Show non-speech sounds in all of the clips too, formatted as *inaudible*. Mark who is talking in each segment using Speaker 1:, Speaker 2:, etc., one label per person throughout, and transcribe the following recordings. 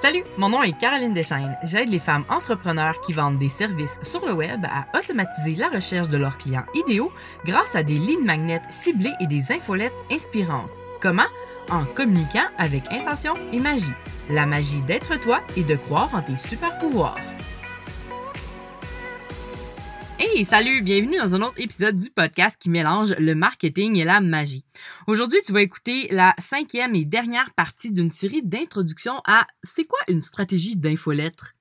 Speaker 1: Salut, mon nom est Caroline Deschaines. J'aide les femmes entrepreneurs qui vendent des services sur le web à automatiser la recherche de leurs clients idéaux grâce à des lignes magnètes ciblées et des infolettes inspirantes. Comment? En communiquant avec intention et magie. La magie d'être toi et de croire en tes super pouvoirs. Hey, salut, bienvenue dans un autre épisode du podcast qui mélange le marketing et la magie. Aujourd'hui, tu vas écouter la cinquième et dernière partie d'une série d'introductions à C'est quoi une stratégie d'infolettre?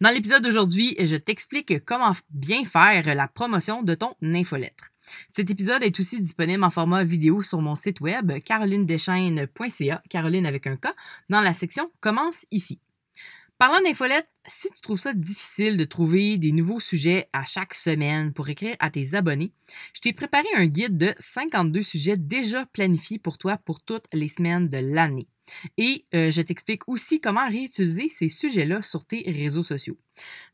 Speaker 1: Dans l'épisode d'aujourd'hui, je t'explique comment bien faire la promotion de ton infolettre. Cet épisode est aussi disponible en format vidéo sur mon site web carolinedeschaines.ca, Caroline avec un K, dans la section Commence ici. Parlant d'infolettes, si tu trouves ça difficile de trouver des nouveaux sujets à chaque semaine pour écrire à tes abonnés, je t'ai préparé un guide de 52 sujets déjà planifiés pour toi pour toutes les semaines de l'année. Et euh, je t'explique aussi comment réutiliser ces sujets-là sur tes réseaux sociaux.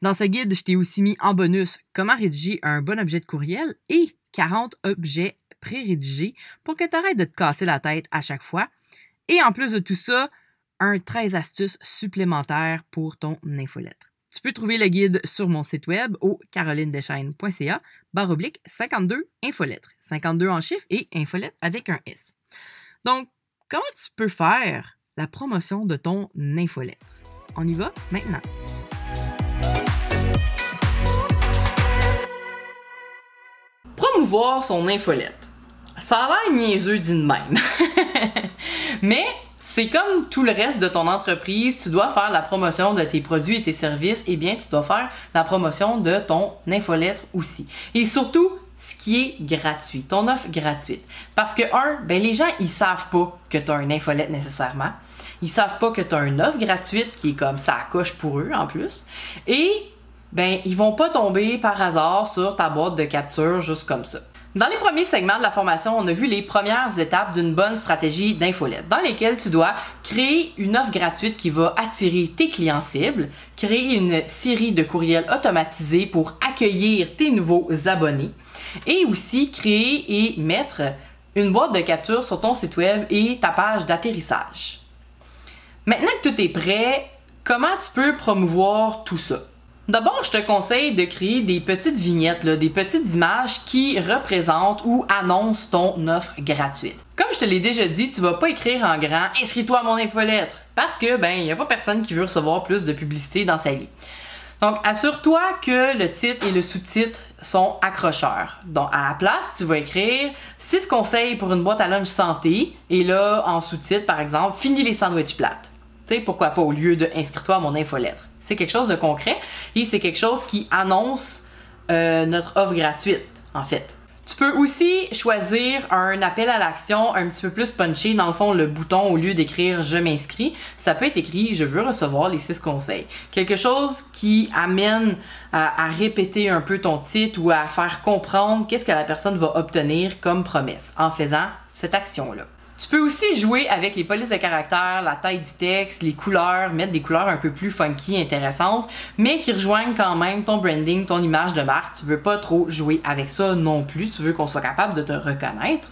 Speaker 1: Dans ce guide, je t'ai aussi mis en bonus comment rédiger un bon objet de courriel et 40 objets pré-rédigés pour que tu arrêtes de te casser la tête à chaque fois. Et en plus de tout ça, un 13 astuces supplémentaires pour ton infolettre. Tu peux trouver le guide sur mon site web au carolinedeschaines.ca barre oblique 52 infolettres. 52 en chiffres et infolettre avec un S. Donc, comment tu peux faire la promotion de ton infolettre? On y va maintenant. Promouvoir son infolette. Ça a l'air niaiseux dit de même. *laughs* Mais c'est comme tout le reste de ton entreprise, tu dois faire la promotion de tes produits et tes services, et eh bien tu dois faire la promotion de ton infolettre aussi. Et surtout, ce qui est gratuit, ton offre gratuite. Parce que, un, ben les gens, ils savent pas que tu as une infolette nécessairement. Ils savent pas que tu as une offre gratuite qui est comme ça coche pour eux en plus. Et, ben, ils vont pas tomber par hasard sur ta boîte de capture juste comme ça. Dans les premiers segments de la formation, on a vu les premières étapes d'une bonne stratégie d'infolette, dans lesquelles tu dois créer une offre gratuite qui va attirer tes clients cibles, créer une série de courriels automatisés pour accueillir tes nouveaux abonnés, et aussi créer et mettre une boîte de capture sur ton site web et ta page d'atterrissage. Maintenant que tout est prêt, comment tu peux promouvoir tout ça? D'abord, je te conseille de créer des petites vignettes, des petites images qui représentent ou annoncent ton offre gratuite. Comme je te l'ai déjà dit, tu vas pas écrire en grand Inscris-toi à mon infolettre parce que ben il y a pas personne qui veut recevoir plus de publicité dans sa vie. Donc assure-toi que le titre et le sous-titre sont accrocheurs. Donc à la place, tu vas écrire 6 conseils pour une boîte à lunch santé et là en sous-titre par exemple, finis les sandwichs plates. Tu sais pourquoi pas au lieu de inscris-toi à mon infolettre. C'est quelque chose de concret et c'est quelque chose qui annonce euh, notre offre gratuite, en fait. Tu peux aussi choisir un appel à l'action un petit peu plus punché, dans le fond, le bouton au lieu d'écrire je m'inscris, ça peut être écrit je veux recevoir les six conseils. Quelque chose qui amène à répéter un peu ton titre ou à faire comprendre qu'est-ce que la personne va obtenir comme promesse en faisant cette action-là. Tu peux aussi jouer avec les polices de caractère, la taille du texte, les couleurs, mettre des couleurs un peu plus funky, intéressantes, mais qui rejoignent quand même ton branding, ton image de marque. Tu veux pas trop jouer avec ça non plus, tu veux qu'on soit capable de te reconnaître.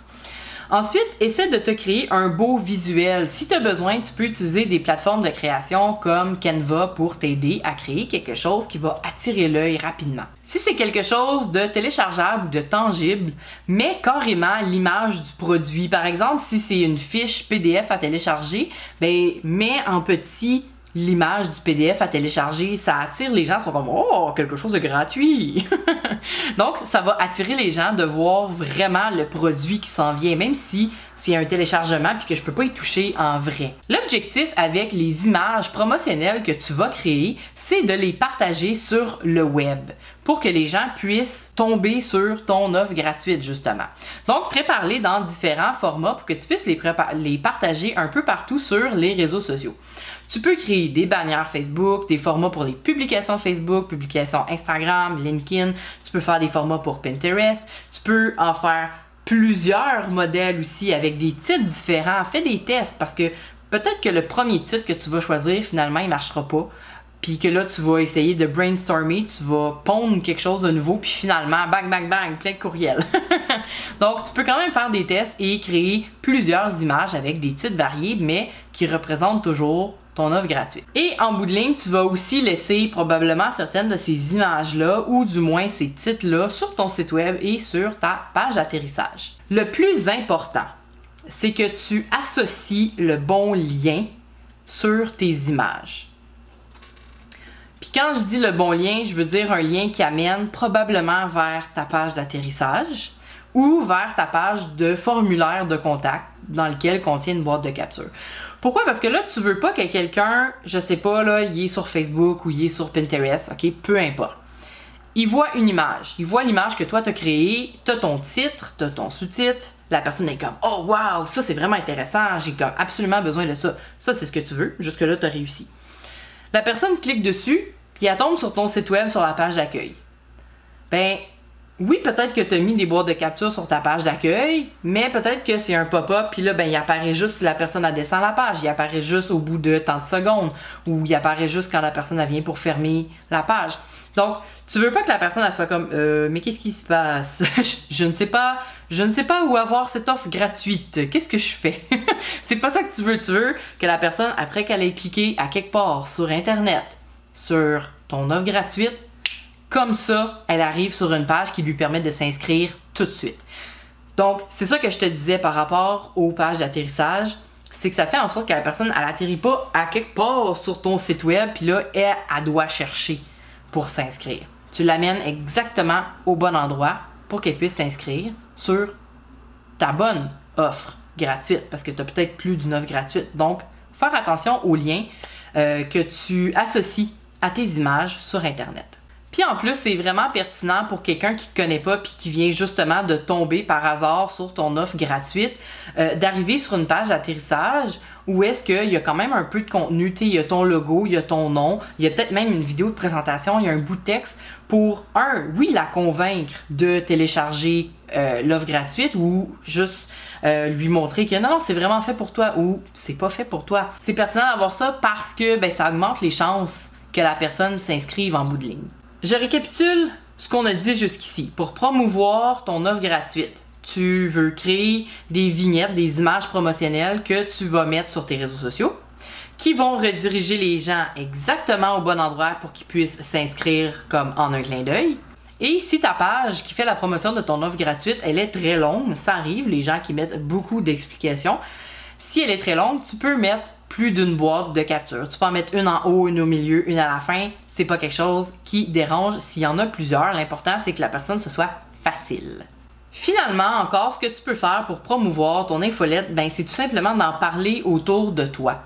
Speaker 1: Ensuite, essaie de te créer un beau visuel. Si tu as besoin, tu peux utiliser des plateformes de création comme Canva pour t'aider à créer quelque chose qui va attirer l'œil rapidement. Si c'est quelque chose de téléchargeable ou de tangible, mets carrément l'image du produit. Par exemple, si c'est une fiche PDF à télécharger, ben mets en petit l'image du PDF à télécharger, ça attire les gens, ils sont comme oh quelque chose de gratuit. *laughs* Donc ça va attirer les gens de voir vraiment le produit qui s'en vient, même si c'est un téléchargement puis que je peux pas y toucher en vrai. L'objectif avec les images promotionnelles que tu vas créer, c'est de les partager sur le web pour que les gens puissent tomber sur ton offre gratuite justement. Donc prépare-les dans différents formats pour que tu puisses les, les partager un peu partout sur les réseaux sociaux. Tu peux créer des bannières Facebook, des formats pour les publications Facebook, publications Instagram, LinkedIn. Tu peux faire des formats pour Pinterest. Tu peux en faire plusieurs modèles aussi avec des titres différents. Fais des tests parce que peut-être que le premier titre que tu vas choisir finalement il marchera pas. puis que là, tu vas essayer de brainstormer, tu vas pondre quelque chose de nouveau, puis finalement, bang, bang, bang, plein de courriels. *laughs* Donc, tu peux quand même faire des tests et créer plusieurs images avec des titres variés, mais qui représentent toujours ton offre gratuite. Et en bout de ligne, tu vas aussi laisser probablement certaines de ces images-là, ou du moins ces titres-là, sur ton site web et sur ta page d'atterrissage. Le plus important, c'est que tu associes le bon lien sur tes images. Puis quand je dis le bon lien, je veux dire un lien qui amène probablement vers ta page d'atterrissage ou vers ta page de formulaire de contact dans lequel contient une boîte de capture. Pourquoi? Parce que là, tu veux pas que quelqu'un, je sais pas, là, il est sur Facebook ou il est sur Pinterest, ok? Peu importe. Il voit une image. Il voit l'image que toi t'as créée, t'as ton titre, t'as ton sous-titre. La personne est comme, oh wow, ça c'est vraiment intéressant, j'ai absolument besoin de ça. Ça, c'est ce que tu veux. Jusque-là, t'as réussi. La personne clique dessus, puis elle tombe sur ton site web sur la page d'accueil. Ben, oui, peut-être que tu as mis des boîtes de capture sur ta page d'accueil, mais peut-être que c'est un pop-up, puis là, ben, il apparaît juste si la personne a descend la page, il apparaît juste au bout de tant de secondes, ou il apparaît juste quand la personne vient pour fermer la page. Donc, tu veux pas que la personne soit comme euh, mais qu'est-ce qui se passe? *laughs* Je ne sais pas, je ne sais pas où avoir cette offre gratuite. Qu'est-ce que je fais? *laughs* C'est pas ça que tu veux. Tu veux que la personne après qu'elle ait cliqué à quelque part sur internet sur ton offre gratuite, comme ça, elle arrive sur une page qui lui permet de s'inscrire tout de suite. Donc, c'est ça que je te disais par rapport aux pages d'atterrissage, c'est que ça fait en sorte que la personne, elle atterrit pas à quelque part sur ton site web, puis là, elle, doit chercher pour s'inscrire. Tu l'amènes exactement au bon endroit pour qu'elle puisse s'inscrire sur ta bonne offre gratuite, parce que tu as peut-être plus d'une offre gratuite. Donc, faire attention aux liens euh, que tu associes à tes images sur Internet. Puis en plus, c'est vraiment pertinent pour quelqu'un qui te connaît pas puis qui vient justement de tomber par hasard sur ton offre gratuite, euh, d'arriver sur une page d'atterrissage où est-ce qu'il y a quand même un peu de contenu, il y a ton logo, il y a ton nom, il y a peut-être même une vidéo de présentation, il y a un bout de texte pour, un, oui, la convaincre de télécharger euh, l'offre gratuite ou juste euh, lui montrer que non, c'est vraiment fait pour toi ou c'est pas fait pour toi. C'est pertinent d'avoir ça parce que ben, ça augmente les chances que la personne s'inscrive en bout de ligne. Je récapitule ce qu'on a dit jusqu'ici. Pour promouvoir ton offre gratuite, tu veux créer des vignettes, des images promotionnelles que tu vas mettre sur tes réseaux sociaux qui vont rediriger les gens exactement au bon endroit pour qu'ils puissent s'inscrire comme en un clin d'œil. Et si ta page qui fait la promotion de ton offre gratuite, elle est très longue, ça arrive, les gens qui mettent beaucoup d'explications. Si elle est très longue, tu peux mettre plus d'une boîte de capture. Tu peux en mettre une en haut, une au milieu, une à la fin. C'est pas quelque chose qui dérange. S'il y en a plusieurs, l'important c'est que la personne se soit facile. Finalement, encore, ce que tu peux faire pour promouvoir ton infolette, ben, c'est tout simplement d'en parler autour de toi.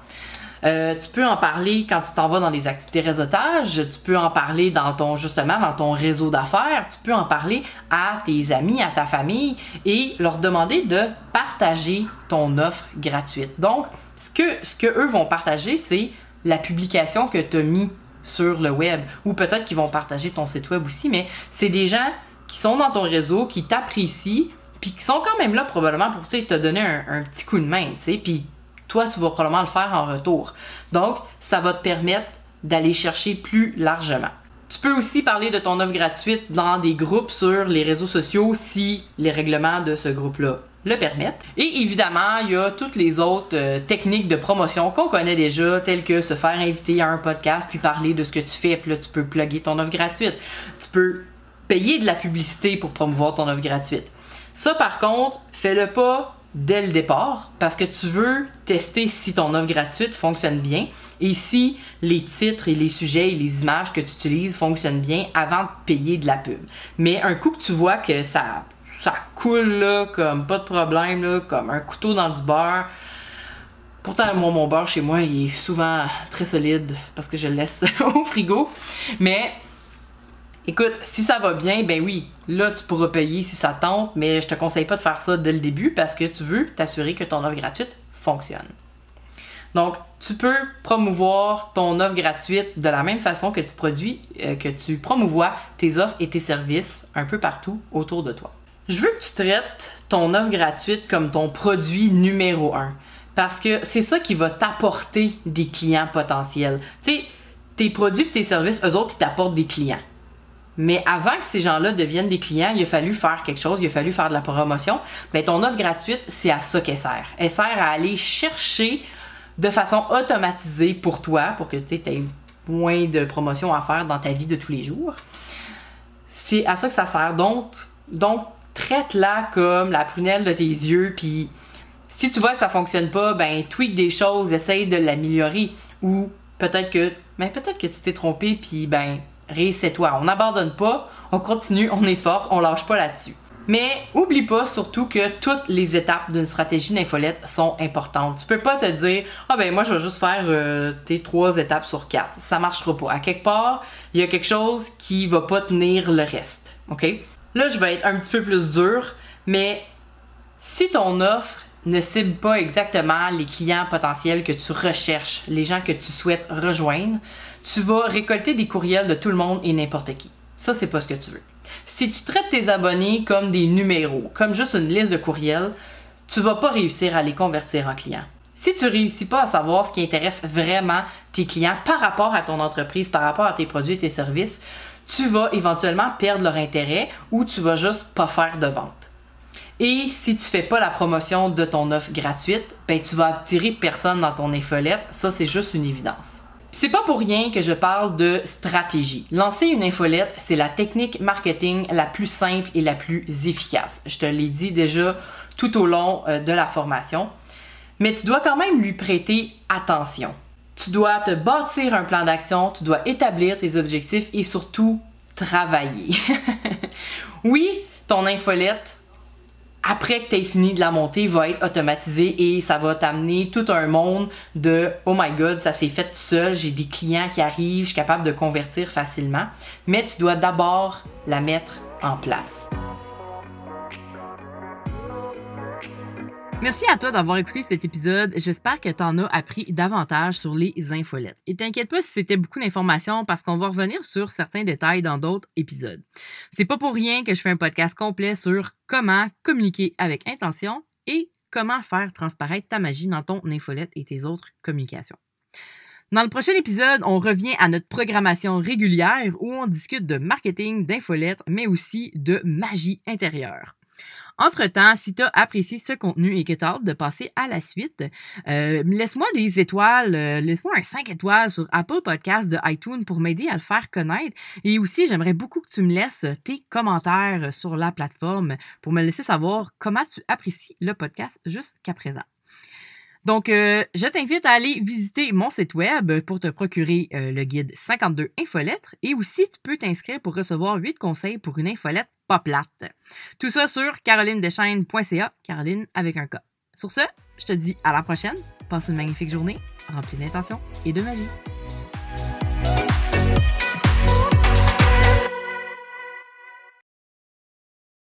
Speaker 1: Euh, tu peux en parler quand tu t'en vas dans des activités réseautage, tu peux en parler dans ton justement dans ton réseau d'affaires, tu peux en parler à tes amis, à ta famille et leur demander de partager ton offre gratuite. Donc, ce que, eux vont partager, c'est la publication que tu as mis sur le web ou peut-être qu'ils vont partager ton site web aussi, mais c'est des gens qui sont dans ton réseau, qui t'apprécient, puis qui sont quand même là probablement pour te donner un, un petit coup de main, tu sais, puis toi, tu vas probablement le faire en retour. Donc, ça va te permettre d'aller chercher plus largement. Tu peux aussi parler de ton offre gratuite dans des groupes sur les réseaux sociaux si les règlements de ce groupe-là le permettent. Et évidemment, il y a toutes les autres euh, techniques de promotion qu'on connaît déjà, telles que se faire inviter à un podcast puis parler de ce que tu fais, puis là tu peux plugger ton offre gratuite. Tu peux payer de la publicité pour promouvoir ton offre gratuite. Ça par contre, fais-le pas dès le départ parce que tu veux tester si ton offre gratuite fonctionne bien et si les titres et les sujets et les images que tu utilises fonctionnent bien avant de payer de la pub. Mais un coup que tu vois que ça, ça coule là, comme pas de problème, comme un couteau dans du beurre. Pourtant, moi, mon beurre chez moi, il est souvent très solide parce que je le laisse *laughs* au frigo. Mais Écoute, si ça va bien, ben oui, là tu pourras payer si ça tente, mais je te conseille pas de faire ça dès le début parce que tu veux t'assurer que ton offre gratuite fonctionne. Donc, tu peux promouvoir ton offre gratuite de la même façon que tu produis, euh, que tu promouvois tes offres et tes services un peu partout autour de toi. Je veux que tu traites ton offre gratuite comme ton produit numéro un parce que c'est ça qui va t'apporter des clients potentiels. Tu sais, tes produits et tes services, eux autres, ils t'apportent des clients. Mais avant que ces gens-là deviennent des clients, il a fallu faire quelque chose, il a fallu faire de la promotion. Ben, ton offre gratuite, c'est à ça qu'elle sert. Elle sert à aller chercher de façon automatisée pour toi, pour que tu aies moins de promotion à faire dans ta vie de tous les jours. C'est à ça que ça sert. Donc, donc traite-la comme la prunelle de tes yeux, puis si tu vois que ça fonctionne pas, ben tweak des choses, essaye de l'améliorer. Ou peut-être que, ben peut-être que tu t'es trompé, puis ben réessaie-toi. On n'abandonne pas, on continue, on est fort, on lâche pas là-dessus. Mais oublie pas surtout que toutes les étapes d'une stratégie d'infolette sont importantes. Tu peux pas te dire ah ben moi je vais juste faire euh, tes trois étapes sur quatre. Ça marchera pas. À quelque part, il y a quelque chose qui va pas tenir le reste. OK? Là, je vais être un petit peu plus dur, mais si ton offre ne cible pas exactement les clients potentiels que tu recherches, les gens que tu souhaites rejoindre, tu vas récolter des courriels de tout le monde et n'importe qui. Ça, c'est pas ce que tu veux. Si tu traites tes abonnés comme des numéros, comme juste une liste de courriels, tu vas pas réussir à les convertir en clients. Si tu réussis pas à savoir ce qui intéresse vraiment tes clients par rapport à ton entreprise, par rapport à tes produits et tes services, tu vas éventuellement perdre leur intérêt ou tu vas juste pas faire de vente. Et si tu fais pas la promotion de ton offre gratuite, ben tu vas attirer personne dans ton infolette. Ça, c'est juste une évidence. C'est pas pour rien que je parle de stratégie. Lancer une infolette, c'est la technique marketing la plus simple et la plus efficace. Je te l'ai dit déjà tout au long euh, de la formation. Mais tu dois quand même lui prêter attention. Tu dois te bâtir un plan d'action, tu dois établir tes objectifs et surtout travailler. *laughs* oui, ton infolette, après que tu aies fini de la monter, va être automatisée et ça va t'amener tout un monde de Oh my god, ça s'est fait tout seul, j'ai des clients qui arrivent, je suis capable de convertir facilement. Mais tu dois d'abord la mettre en place. Merci à toi d'avoir écouté cet épisode. J'espère que tu en as appris davantage sur les infolettes. Et t'inquiète pas si c'était beaucoup d'informations parce qu'on va revenir sur certains détails dans d'autres épisodes. C'est pas pour rien que je fais un podcast complet sur comment communiquer avec intention et comment faire transparaître ta magie dans ton infolette et tes autres communications. Dans le prochain épisode, on revient à notre programmation régulière où on discute de marketing, d'infolettes, mais aussi de magie intérieure. Entre-temps, si tu as apprécié ce contenu et que tu as hâte de passer à la suite, euh, laisse-moi des étoiles, euh, laisse-moi un 5 étoiles sur Apple Podcast de iTunes pour m'aider à le faire connaître. Et aussi, j'aimerais beaucoup que tu me laisses tes commentaires sur la plateforme pour me laisser savoir comment tu apprécies le podcast jusqu'à présent. Donc, euh, je t'invite à aller visiter mon site web pour te procurer euh, le guide 52 infolettres et aussi tu peux t'inscrire pour recevoir 8 conseils pour une infolette pas plate. Tout ça sur carolinedeschaines.ca, Caroline avec un K. Sur ce, je te dis à la prochaine. Passe une magnifique journée remplie d'intention et de magie.